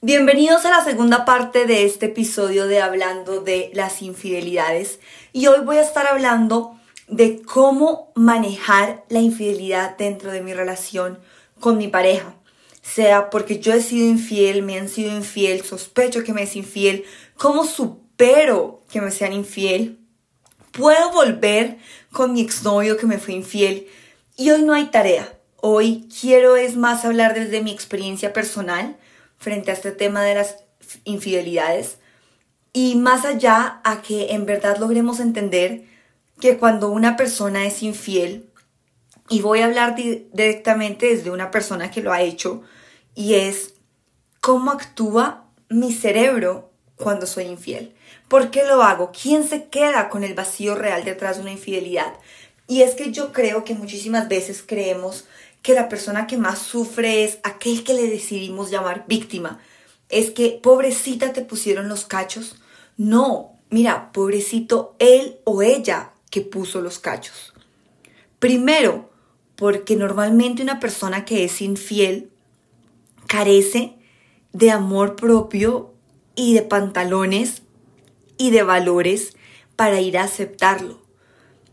Bienvenidos a la segunda parte de este episodio de Hablando de las infidelidades y hoy voy a estar hablando de cómo manejar la infidelidad dentro de mi relación con mi pareja. Sea porque yo he sido infiel, me han sido infiel, sospecho que me es infiel, cómo supero que me sean infiel. Puedo volver con mi exnovio que me fue infiel y hoy no hay tarea. Hoy quiero es más hablar desde mi experiencia personal frente a este tema de las infidelidades y más allá a que en verdad logremos entender que cuando una persona es infiel, y voy a hablar directamente desde una persona que lo ha hecho, y es cómo actúa mi cerebro cuando soy infiel. ¿Por qué lo hago? ¿Quién se queda con el vacío real detrás de una infidelidad? Y es que yo creo que muchísimas veces creemos que la persona que más sufre es aquel que le decidimos llamar víctima. Es que, pobrecita, te pusieron los cachos. No, mira, pobrecito él o ella que puso los cachos. Primero, porque normalmente una persona que es infiel carece de amor propio y de pantalones y de valores para ir a aceptarlo.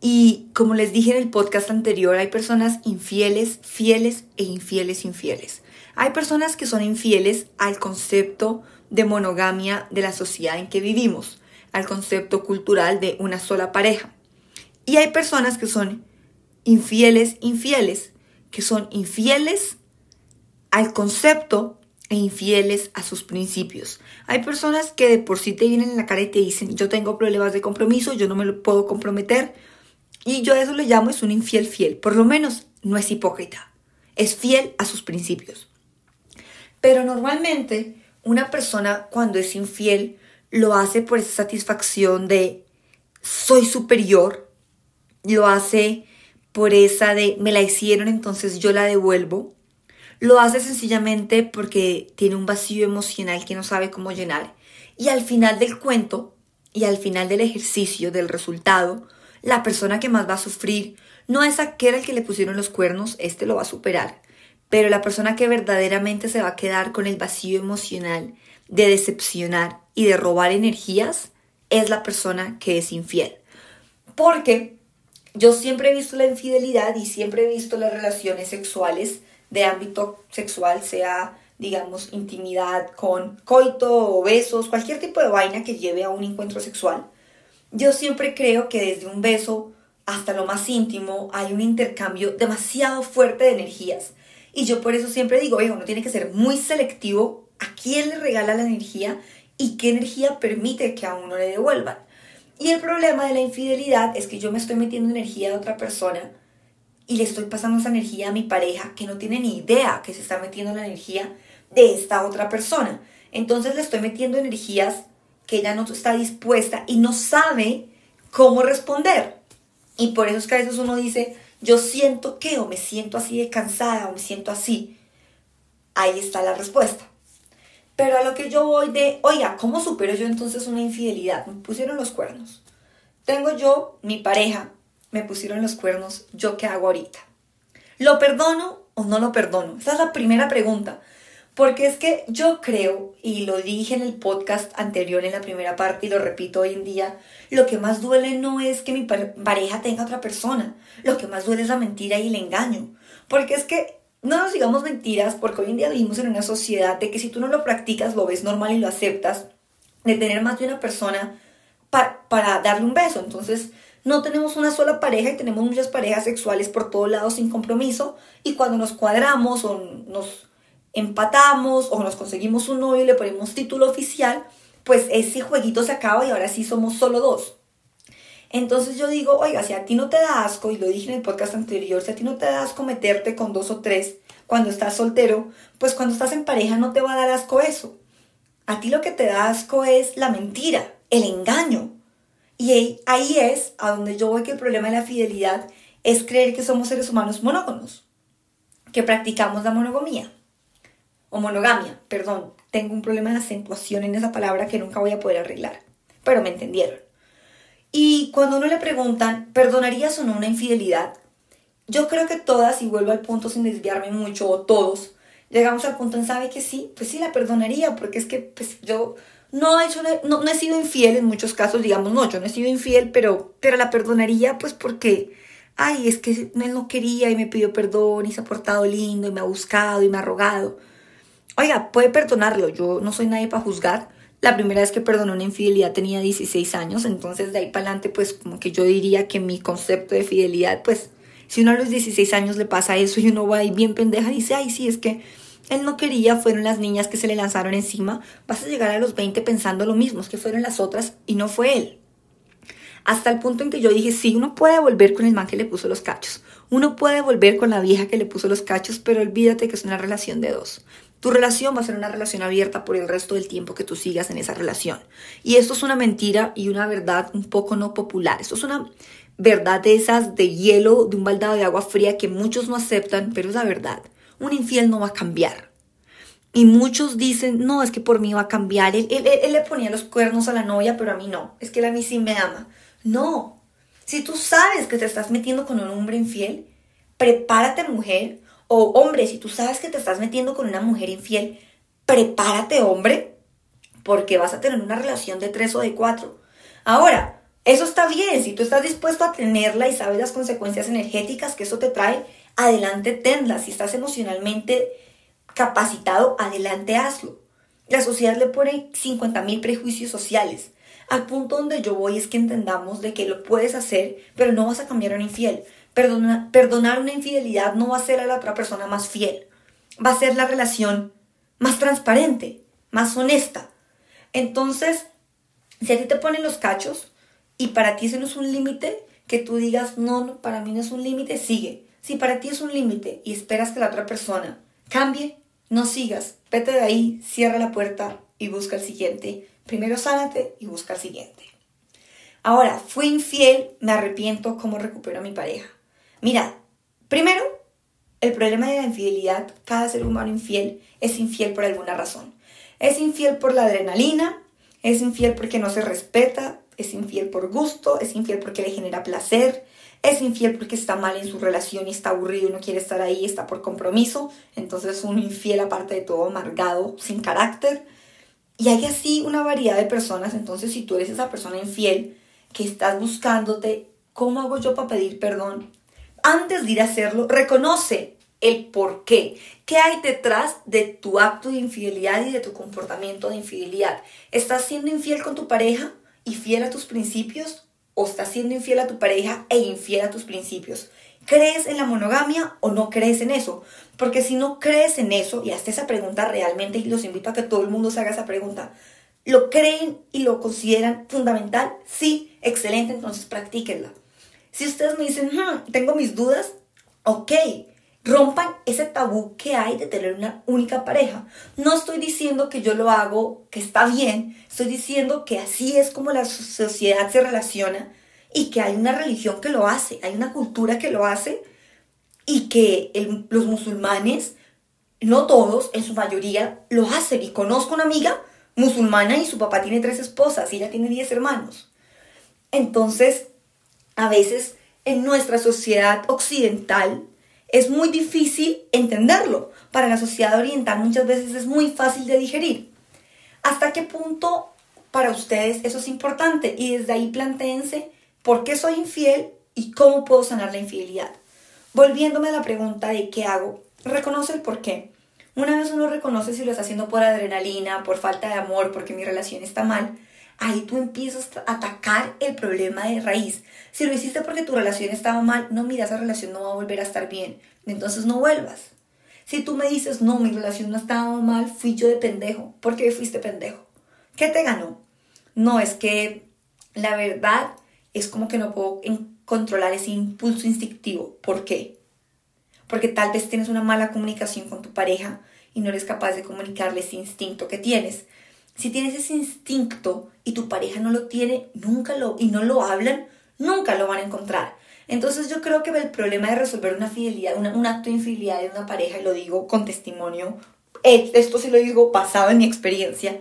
Y como les dije en el podcast anterior, hay personas infieles, fieles e infieles, infieles. Hay personas que son infieles al concepto de monogamia de la sociedad en que vivimos, al concepto cultural de una sola pareja. Y hay personas que son infieles, infieles, que son infieles al concepto e infieles a sus principios. Hay personas que de por sí te vienen en la cara y te dicen, yo tengo problemas de compromiso, yo no me lo puedo comprometer, y yo eso le llamo es un infiel fiel. Por lo menos no es hipócrita. Es fiel a sus principios. Pero normalmente una persona cuando es infiel lo hace por esa satisfacción de soy superior. Lo hace por esa de me la hicieron entonces yo la devuelvo. Lo hace sencillamente porque tiene un vacío emocional que no sabe cómo llenar. Y al final del cuento y al final del ejercicio, del resultado, la persona que más va a sufrir no es aquel al que le pusieron los cuernos, este lo va a superar, pero la persona que verdaderamente se va a quedar con el vacío emocional de decepcionar y de robar energías es la persona que es infiel. Porque yo siempre he visto la infidelidad y siempre he visto las relaciones sexuales de ámbito sexual, sea digamos intimidad con coito o besos, cualquier tipo de vaina que lleve a un encuentro sexual yo siempre creo que desde un beso hasta lo más íntimo hay un intercambio demasiado fuerte de energías. Y yo por eso siempre digo, oye, uno tiene que ser muy selectivo a quién le regala la energía y qué energía permite que a uno le devuelvan. Y el problema de la infidelidad es que yo me estoy metiendo energía de otra persona y le estoy pasando esa energía a mi pareja que no tiene ni idea que se está metiendo la energía de esta otra persona. Entonces le estoy metiendo energías que ella no está dispuesta y no sabe cómo responder. Y por eso es que a veces uno dice, yo siento que o me siento así de cansada o me siento así. Ahí está la respuesta. Pero a lo que yo voy de, oiga, ¿cómo supero yo entonces una infidelidad? Me pusieron los cuernos. Tengo yo, mi pareja, me pusieron los cuernos, ¿yo qué hago ahorita? ¿Lo perdono o no lo perdono? Esa es la primera pregunta. Porque es que yo creo, y lo dije en el podcast anterior en la primera parte y lo repito hoy en día, lo que más duele no es que mi pareja tenga otra persona, lo que más duele es la mentira y el engaño. Porque es que no nos digamos mentiras, porque hoy en día vivimos en una sociedad de que si tú no lo practicas, lo ves normal y lo aceptas, de tener más de una persona para darle un beso. Entonces, no tenemos una sola pareja y tenemos muchas parejas sexuales por todos lados sin compromiso y cuando nos cuadramos o nos empatamos o nos conseguimos un novio y le ponemos título oficial, pues ese jueguito se acaba y ahora sí somos solo dos. Entonces yo digo, oiga, si a ti no te da asco, y lo dije en el podcast anterior, si a ti no te da asco meterte con dos o tres cuando estás soltero, pues cuando estás en pareja no te va a dar asco eso. A ti lo que te da asco es la mentira, el engaño. Y ahí es a donde yo voy que el problema de la fidelidad es creer que somos seres humanos monógonos, que practicamos la monogamía o monogamia, perdón, tengo un problema de acentuación en esa palabra que nunca voy a poder arreglar, pero me entendieron. Y cuando uno le preguntan, ¿perdonarías o no una infidelidad? Yo creo que todas, y vuelvo al punto sin desviarme mucho, o todos, llegamos al punto en sabe que sí, pues sí la perdonaría, porque es que pues, yo no he, hecho, no, no, he sido infiel en muchos casos, digamos, no, yo no he sido infiel, pero, pero la perdonaría pues porque, ay, es que él no quería y me pidió perdón y se ha portado lindo y me ha buscado y me ha rogado. Oiga, puede perdonarlo, yo no soy nadie para juzgar. La primera vez que perdonó una infidelidad tenía 16 años, entonces de ahí para adelante pues como que yo diría que mi concepto de fidelidad pues si uno a los 16 años le pasa eso y uno va ahí bien pendeja y dice, ay sí, es que él no quería, fueron las niñas que se le lanzaron encima, vas a llegar a los 20 pensando lo mismo, es que fueron las otras y no fue él. Hasta el punto en que yo dije, sí, uno puede volver con el man que le puso los cachos, uno puede volver con la vieja que le puso los cachos, pero olvídate que es una relación de dos. Tu relación va a ser una relación abierta por el resto del tiempo que tú sigas en esa relación. Y esto es una mentira y una verdad un poco no popular. Esto es una verdad de esas de hielo, de un baldado de agua fría que muchos no aceptan, pero es la verdad. Un infiel no va a cambiar. Y muchos dicen, no, es que por mí va a cambiar. Él, él, le ponía los cuernos a la novia, pero a mí no. Es que él a mí sí me ama. No. Si tú sabes que te estás metiendo con un hombre infiel, prepárate mujer o hombre, si tú sabes que te estás metiendo con una mujer infiel, prepárate hombre, porque vas a tener una relación de tres o de cuatro. Ahora, eso está bien, si tú estás dispuesto a tenerla y sabes las consecuencias energéticas que eso te trae, adelante tenla. Si estás emocionalmente capacitado, adelante hazlo. La sociedad le pone 50 mil prejuicios sociales. Al punto donde yo voy es que entendamos de que lo puedes hacer, pero no vas a cambiar a un infiel perdonar una infidelidad no va a ser a la otra persona más fiel, va a ser la relación más transparente, más honesta. Entonces, si a ti te ponen los cachos y para ti ese no es un límite, que tú digas, no, no, para mí no es un límite, sigue. Si para ti es un límite y esperas que la otra persona cambie, no sigas, vete de ahí, cierra la puerta y busca el siguiente. Primero sánate y busca el siguiente. Ahora, fui infiel, me arrepiento, ¿cómo recupero a mi pareja? Mira, primero, el problema de la infidelidad, cada ser humano infiel es infiel por alguna razón. Es infiel por la adrenalina, es infiel porque no se respeta, es infiel por gusto, es infiel porque le genera placer, es infiel porque está mal en su relación y está aburrido y no quiere estar ahí, está por compromiso, entonces es un infiel aparte de todo amargado, sin carácter. Y hay así una variedad de personas, entonces si tú eres esa persona infiel que estás buscándote, ¿cómo hago yo para pedir perdón? Antes de ir a hacerlo, reconoce el por qué. ¿Qué hay detrás de tu acto de infidelidad y de tu comportamiento de infidelidad? ¿Estás siendo infiel con tu pareja y fiel a tus principios? ¿O estás siendo infiel a tu pareja e infiel a tus principios? ¿Crees en la monogamia o no crees en eso? Porque si no crees en eso, y hazte esa pregunta realmente, y los invito a que todo el mundo se haga esa pregunta, ¿lo creen y lo consideran fundamental? Sí, excelente, entonces practíquenla. Si ustedes me dicen, hmm, tengo mis dudas, ok, rompan ese tabú que hay de tener una única pareja. No estoy diciendo que yo lo hago, que está bien, estoy diciendo que así es como la sociedad se relaciona y que hay una religión que lo hace, hay una cultura que lo hace y que los musulmanes, no todos, en su mayoría, lo hacen. Y conozco una amiga musulmana y su papá tiene tres esposas y ella tiene diez hermanos. Entonces, a veces en nuestra sociedad occidental es muy difícil entenderlo. Para la sociedad oriental muchas veces es muy fácil de digerir. ¿Hasta qué punto para ustedes eso es importante? Y desde ahí planteense por qué soy infiel y cómo puedo sanar la infidelidad. Volviéndome a la pregunta de qué hago, reconoce el por qué. Una vez uno reconoce si lo está haciendo por adrenalina, por falta de amor, porque mi relación está mal, ahí tú empiezas a atacar el problema de raíz. Si lo hiciste porque tu relación estaba mal, no, mira, esa relación no va a volver a estar bien. Entonces no vuelvas. Si tú me dices, no, mi relación no estaba mal, fui yo de pendejo. ¿Por qué fuiste pendejo? ¿Qué te ganó? No, es que la verdad es como que no puedo controlar ese impulso instintivo. ¿Por qué? Porque tal vez tienes una mala comunicación con tu pareja y no eres capaz de comunicarle ese instinto que tienes. Si tienes ese instinto y tu pareja no lo tiene, nunca lo, y no lo hablan, nunca lo van a encontrar. Entonces yo creo que el problema de resolver una fidelidad, un acto de infidelidad de una pareja, y lo digo con testimonio, eh, esto sí lo digo basado en mi experiencia,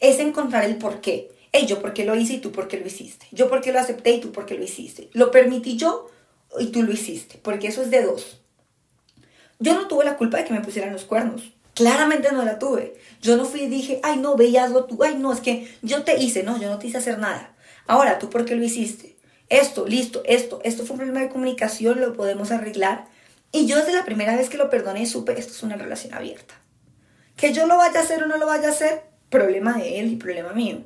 es encontrar el por qué. Yo por qué lo hice y tú por qué lo hiciste. Yo por qué lo acepté y tú por qué lo hiciste. Lo permití yo y tú lo hiciste, porque eso es de dos. Yo no tuve la culpa de que me pusieran los cuernos. Claramente no la tuve. Yo no fui y dije, ay, no, veías tú, ay, no, es que yo te hice, no, yo no te hice hacer nada. Ahora, ¿tú por qué lo hiciste? Esto, listo, esto, esto fue un problema de comunicación, lo podemos arreglar. Y yo desde la primera vez que lo perdoné supe, esto es una relación abierta. Que yo lo vaya a hacer o no lo vaya a hacer, problema de él y problema mío.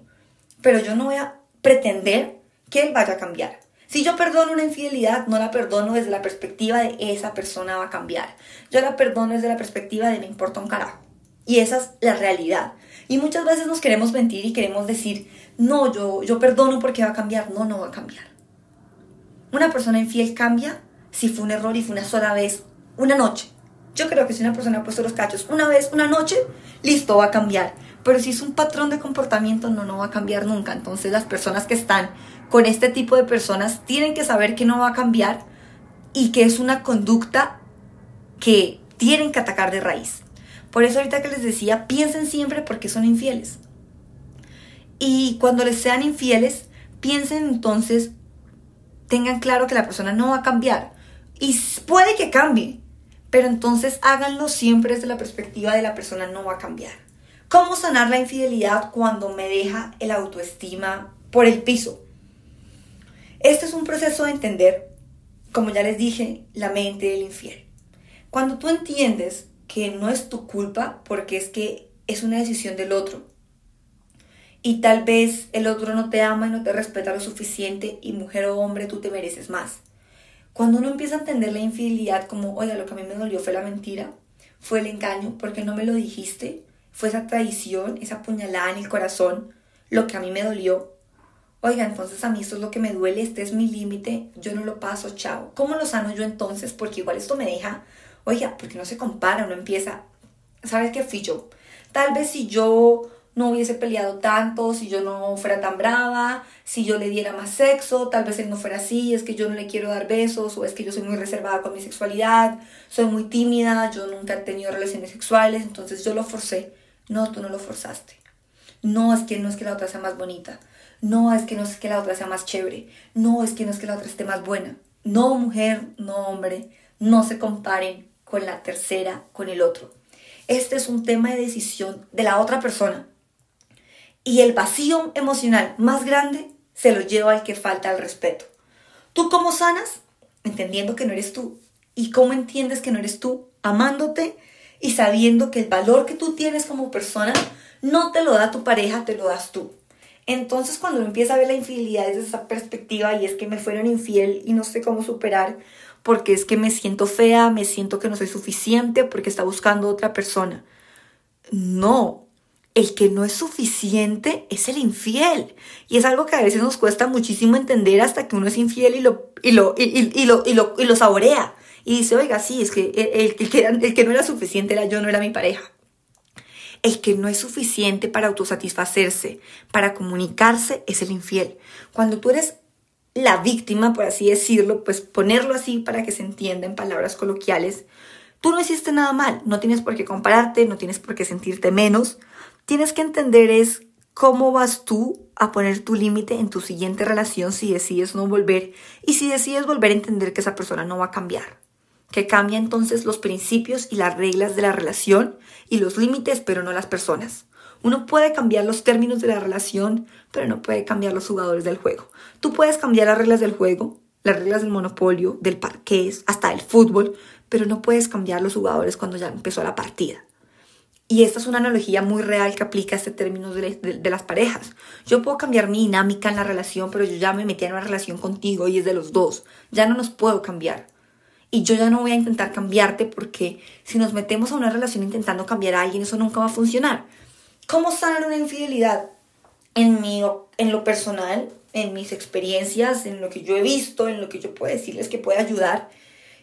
Pero yo no voy a pretender que él vaya a cambiar. Si yo perdono una infidelidad, no la perdono desde la perspectiva de esa persona va a cambiar. Yo la perdono desde la perspectiva de me importa un carajo. Y esa es la realidad. Y muchas veces nos queremos mentir y queremos decir, no, yo, yo perdono porque va a cambiar. No, no va a cambiar. Una persona infiel cambia si fue un error y fue una sola vez, una noche. Yo creo que si una persona ha puesto los cachos una vez, una noche, listo, va a cambiar. Pero si es un patrón de comportamiento, no, no va a cambiar nunca. Entonces las personas que están con este tipo de personas tienen que saber que no va a cambiar y que es una conducta que tienen que atacar de raíz. Por eso ahorita que les decía, piensen siempre por qué son infieles. Y cuando les sean infieles, piensen entonces, tengan claro que la persona no va a cambiar. Y puede que cambie, pero entonces háganlo siempre desde la perspectiva de la persona no va a cambiar. ¿Cómo sanar la infidelidad cuando me deja el autoestima por el piso? Este es un proceso de entender, como ya les dije, la mente del infiel. Cuando tú entiendes que no es tu culpa porque es que es una decisión del otro y tal vez el otro no te ama y no te respeta lo suficiente y mujer o hombre tú te mereces más. Cuando uno empieza a entender la infidelidad como, oiga, lo que a mí me dolió fue la mentira, fue el engaño, porque no me lo dijiste, fue esa traición, esa puñalada en el corazón, lo que a mí me dolió, oiga, entonces a mí esto es lo que me duele, este es mi límite, yo no lo paso, chao. ¿Cómo lo sano yo entonces? Porque igual esto me deja, oiga, porque no se compara, uno empieza, ¿sabes qué fui yo? Tal vez si yo no hubiese peleado tanto, si yo no fuera tan brava, si yo le diera más sexo, tal vez él no fuera así, es que yo no le quiero dar besos o es que yo soy muy reservada con mi sexualidad, soy muy tímida, yo nunca he tenido relaciones sexuales, entonces yo lo forcé. No, tú no lo forzaste. No es que no es que la otra sea más bonita. No es que no es que la otra sea más chévere. No es que no es que la otra esté más buena. No mujer, no hombre. No se comparen con la tercera, con el otro. Este es un tema de decisión de la otra persona. Y el vacío emocional más grande se lo lleva al que falta el respeto. ¿Tú cómo sanas? Entendiendo que no eres tú. ¿Y cómo entiendes que no eres tú? Amándote y sabiendo que el valor que tú tienes como persona no te lo da tu pareja, te lo das tú. Entonces cuando uno empieza a ver la infidelidad desde esa perspectiva y es que me fueron infiel y no sé cómo superar, porque es que me siento fea, me siento que no soy suficiente, porque está buscando otra persona. No, el que no es suficiente es el infiel. Y es algo que a veces nos cuesta muchísimo entender hasta que uno es infiel y lo, y lo, y, lo, y lo, y lo saborea. Y dice, oiga, sí, es que el, que el que no era suficiente era yo, no era mi pareja el que no es suficiente para autosatisfacerse, para comunicarse, es el infiel. Cuando tú eres la víctima, por así decirlo, pues ponerlo así para que se entienda en palabras coloquiales, tú no hiciste nada mal, no tienes por qué compararte, no tienes por qué sentirte menos, tienes que entender es cómo vas tú a poner tu límite en tu siguiente relación si decides no volver y si decides volver a entender que esa persona no va a cambiar que cambia entonces los principios y las reglas de la relación y los límites, pero no las personas. Uno puede cambiar los términos de la relación, pero no puede cambiar los jugadores del juego. Tú puedes cambiar las reglas del juego, las reglas del monopolio, del parqués, hasta el fútbol, pero no puedes cambiar los jugadores cuando ya empezó la partida. Y esta es una analogía muy real que aplica este término de, las parejas. Yo puedo cambiar mi dinámica en la relación, pero yo ya me metí en una relación contigo y es de los dos. Ya no nos puedo cambiar y yo ya no voy a intentar cambiarte porque si nos metemos a una relación intentando cambiar a alguien, eso nunca va a funcionar. ¿Cómo sanar una infidelidad? En, mi, en lo personal, en mis experiencias, en lo que yo he visto, en lo que yo puedo decirles que puede ayudar,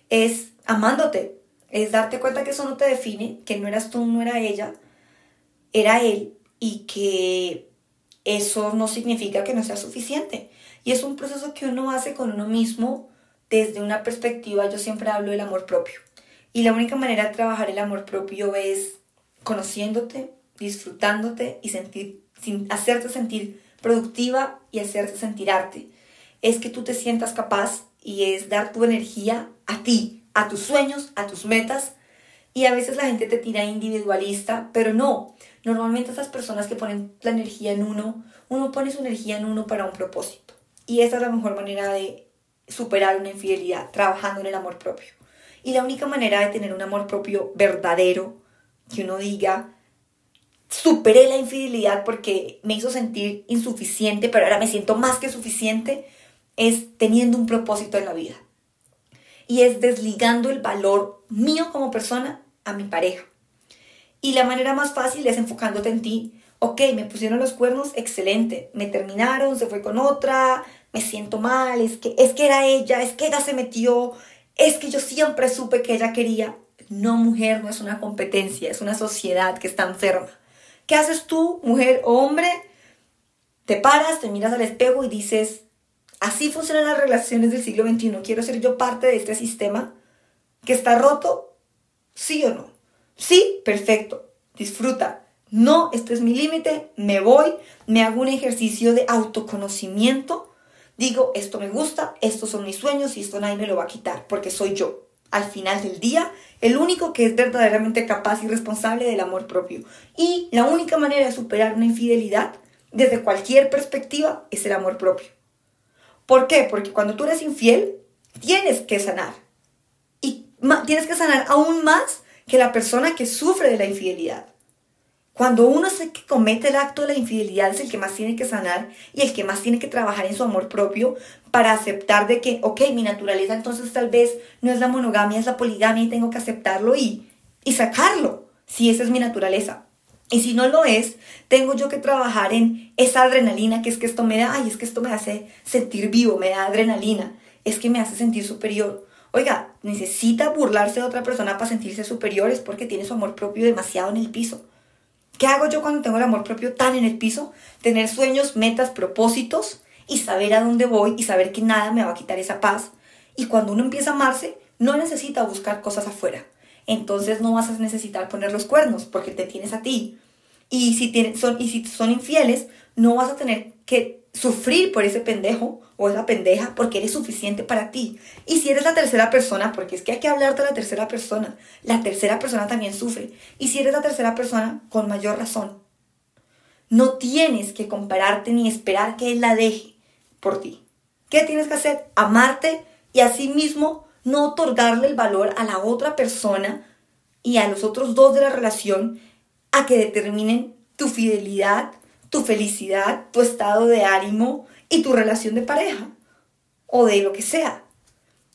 es amándote, es darte cuenta que eso no te define, que no eras tú, no era ella, era él y que eso no significa que no sea suficiente. Y es un proceso que uno hace con uno mismo desde una perspectiva, yo siempre hablo del amor propio. Y la única manera de trabajar el amor propio es conociéndote, disfrutándote y sentir, sin, hacerte sentir productiva y hacerte sentir arte. Es que tú te sientas capaz y es dar tu energía a ti, a tus sueños, a tus metas Y a veces la gente te tira individualista, pero no. Normalmente esas personas que ponen la energía en uno, uno pone su energía en uno para un propósito. Y esa es la mejor manera de superar una infidelidad, trabajando en el amor propio. Y la única manera de tener un amor propio verdadero, que uno diga, superé la infidelidad porque me hizo sentir insuficiente, pero ahora me siento más que suficiente, es teniendo un propósito en la vida. Y es desligando el valor mío como persona a mi pareja. Y la manera más fácil es enfocándote en ti. Ok, me pusieron los cuernos, excelente. Me terminaron, se fue con otra, me siento mal, es que, es que era ella, es que ella se metió, es que yo siempre supe que ella quería. No, mujer, no es una competencia, es una sociedad que está enferma. ¿Qué haces tú, mujer o hombre? Te paras, te miras al espejo y dices, así funcionan las relaciones del siglo XXI. ¿Quiero ser yo parte de este sistema que está roto? ¿Sí o no? Sí, perfecto. Disfruta. No, este es mi límite, me voy, me hago un ejercicio de autoconocimiento. Digo, esto me gusta, estos son mis sueños y esto nadie me lo va a quitar porque soy yo al final del día, el único que es verdaderamente capaz y responsable del amor propio. Y la única manera de superar una infidelidad, desde cualquier perspectiva, es el amor propio. ¿Por qué? Porque cuando tú eres infiel, tienes que sanar. Y tienes que sanar aún más que la persona que sufre de la infidelidad. Cuando uno es el que comete el acto de la infidelidad es el que más tiene que sanar y el que más tiene que trabajar en su amor propio para aceptar de que, ok, mi naturaleza entonces tal vez no es la monogamia, es la poligamia y tengo que aceptarlo y, y sacarlo, si esa es mi naturaleza. Y si no lo es, tengo yo que trabajar en esa adrenalina que es que esto me da, ay, es que esto me hace sentir vivo, me da adrenalina, es que me hace sentir superior. Oiga, necesita burlarse de otra persona para sentirse superior es porque tiene su amor propio demasiado en el piso. ¿Qué hago yo cuando tengo el amor propio tan en el piso? Tener sueños, metas, propósitos y saber a dónde voy y saber que nada me va a quitar esa paz. Y cuando uno empieza a amarse, no necesita buscar cosas afuera. Entonces no vas a necesitar poner los cuernos porque te tienes a ti. Y si, tienen, son, y si son infieles, no vas a tener que sufrir por ese pendejo o esa pendeja porque eres suficiente para ti. Y si eres la tercera persona, porque es que hay que hablar de la tercera persona, la tercera persona también sufre. Y si eres la tercera persona, con mayor razón. No tienes que compararte ni esperar que él la deje por ti. ¿Qué tienes que hacer? Amarte y asimismo no otorgarle el valor a la otra persona y a los otros dos de la relación a que determinen tu fidelidad, tu felicidad, tu estado de ánimo y tu relación de pareja o de lo que sea.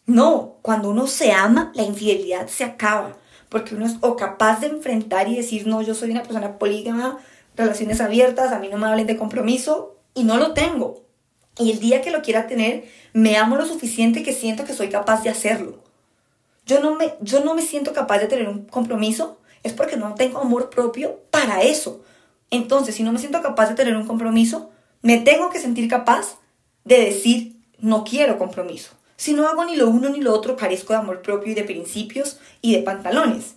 No, cuando uno se ama, la infidelidad se acaba, porque uno es o capaz de enfrentar y decir, no, yo soy una persona polígama, relaciones abiertas, a mí no me hablen de compromiso, y no lo tengo. Y el día que lo quiera tener, me amo lo suficiente que siento que soy capaz de hacerlo. Yo no me, yo no me siento capaz de tener un compromiso, es porque no tengo amor propio para eso. Entonces, si no me siento capaz de tener un compromiso, me tengo que sentir capaz de decir, no quiero compromiso. Si no hago ni lo uno ni lo otro, carezco de amor propio y de principios y de pantalones.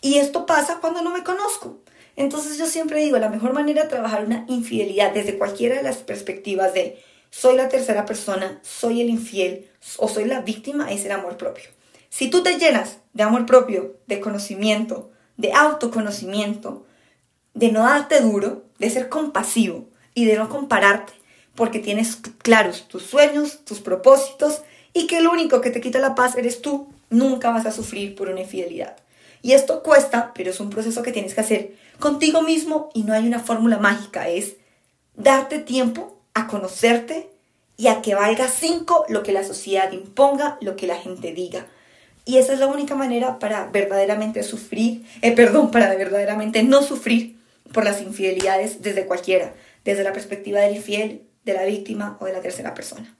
Y esto pasa cuando no me conozco. Entonces yo siempre digo, la mejor manera de trabajar una infidelidad desde cualquiera de las perspectivas de soy la tercera persona, soy el infiel o soy la víctima es el amor propio. Si tú te llenas de amor propio, de conocimiento, de autoconocimiento, de no darte duro, de ser compasivo y de no compararte, porque tienes claros tus sueños, tus propósitos y que el único que te quita la paz eres tú, nunca vas a sufrir por una infidelidad. Y esto cuesta, pero es un proceso que tienes que hacer contigo mismo y no hay una fórmula mágica, es darte tiempo a conocerte y a que valga cinco lo que la sociedad imponga, lo que la gente diga. Y esa es la única manera para verdaderamente sufrir, eh, perdón, para verdaderamente no sufrir por las infidelidades desde cualquiera, desde la perspectiva del infiel, de la víctima o de la tercera persona.